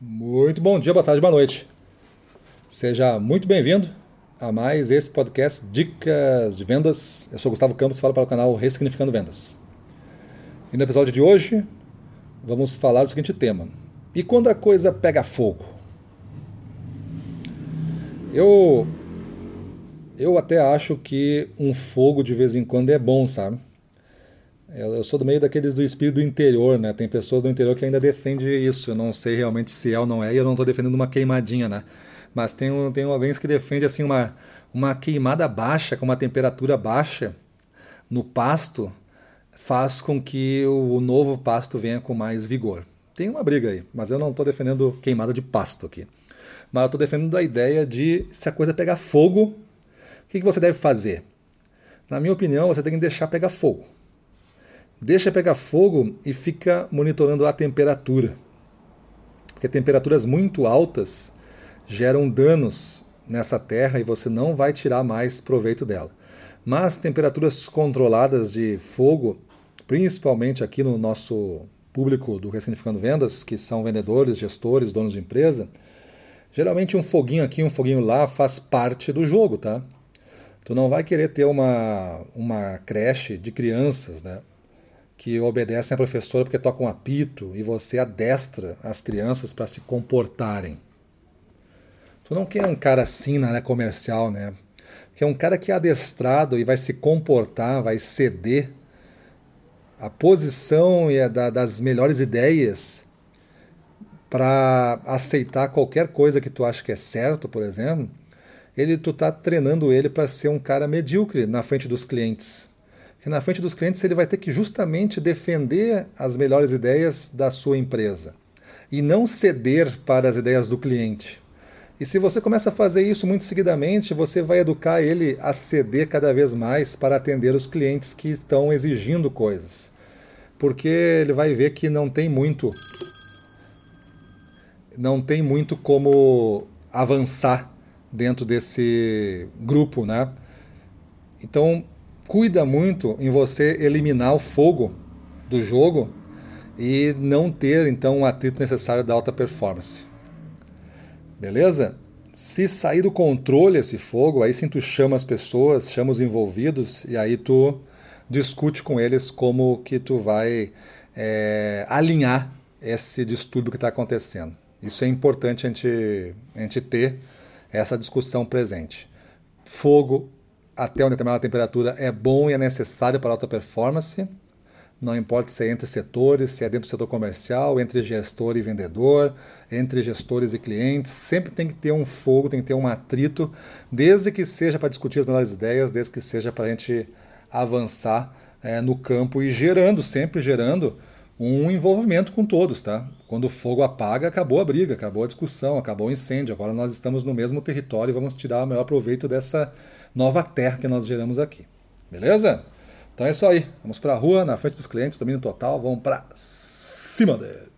Muito bom dia, boa tarde, boa noite. Seja muito bem-vindo a mais esse podcast Dicas de Vendas. Eu sou Gustavo Campos, falo para o canal Ressignificando Vendas. E no episódio de hoje vamos falar do seguinte tema: E quando a coisa pega fogo? Eu eu até acho que um fogo de vez em quando é bom, sabe? Eu sou do meio daqueles do espírito do interior, né? Tem pessoas do interior que ainda defendem isso. Eu não sei realmente se é ou não é, e eu não estou defendendo uma queimadinha, né? Mas tem, tem alguém que defende assim uma, uma queimada baixa, com uma temperatura baixa no pasto, faz com que o novo pasto venha com mais vigor. Tem uma briga aí, mas eu não estou defendendo queimada de pasto aqui. Mas eu estou defendendo a ideia de se a coisa pegar fogo, o que, que você deve fazer? Na minha opinião, você tem que deixar pegar fogo deixa pegar fogo e fica monitorando a temperatura. Porque temperaturas muito altas geram danos nessa terra e você não vai tirar mais proveito dela. Mas temperaturas controladas de fogo, principalmente aqui no nosso público do Ressignificando Vendas, que são vendedores, gestores, donos de empresa, geralmente um foguinho aqui, um foguinho lá faz parte do jogo, tá? Tu não vai querer ter uma, uma creche de crianças, né? Que obedecem à professora porque tocam um apito e você adestra as crianças para se comportarem. Tu não quer um cara assim na área comercial, né? Que é um cara que é adestrado e vai se comportar, vai ceder a posição e a da, das melhores ideias para aceitar qualquer coisa que tu acha que é certo, por exemplo. Ele tu tá treinando ele para ser um cara medíocre na frente dos clientes que na frente dos clientes ele vai ter que justamente defender as melhores ideias da sua empresa e não ceder para as ideias do cliente. E se você começa a fazer isso muito seguidamente, você vai educar ele a ceder cada vez mais para atender os clientes que estão exigindo coisas. Porque ele vai ver que não tem muito não tem muito como avançar dentro desse grupo, né? Então, cuida muito em você eliminar o fogo do jogo e não ter então o atrito necessário da alta performance. Beleza? Se sair do controle esse fogo, aí sim tu chama as pessoas, chama os envolvidos e aí tu discute com eles como que tu vai é, alinhar esse distúrbio que está acontecendo. Isso é importante a gente, a gente ter essa discussão presente. Fogo até uma determinada temperatura é bom e é necessário para alta performance. Não importa se é entre setores, se é dentro do setor comercial, entre gestor e vendedor, entre gestores e clientes, sempre tem que ter um fogo, tem que ter um atrito, desde que seja para discutir as melhores ideias, desde que seja para a gente avançar é, no campo e gerando, sempre gerando um envolvimento com todos, tá? Quando o fogo apaga, acabou a briga, acabou a discussão, acabou o incêndio. Agora nós estamos no mesmo território e vamos tirar o melhor proveito dessa nova terra que nós geramos aqui. Beleza? Então é isso aí. Vamos para a rua, na frente dos clientes, domínio total. Vamos para cima deles.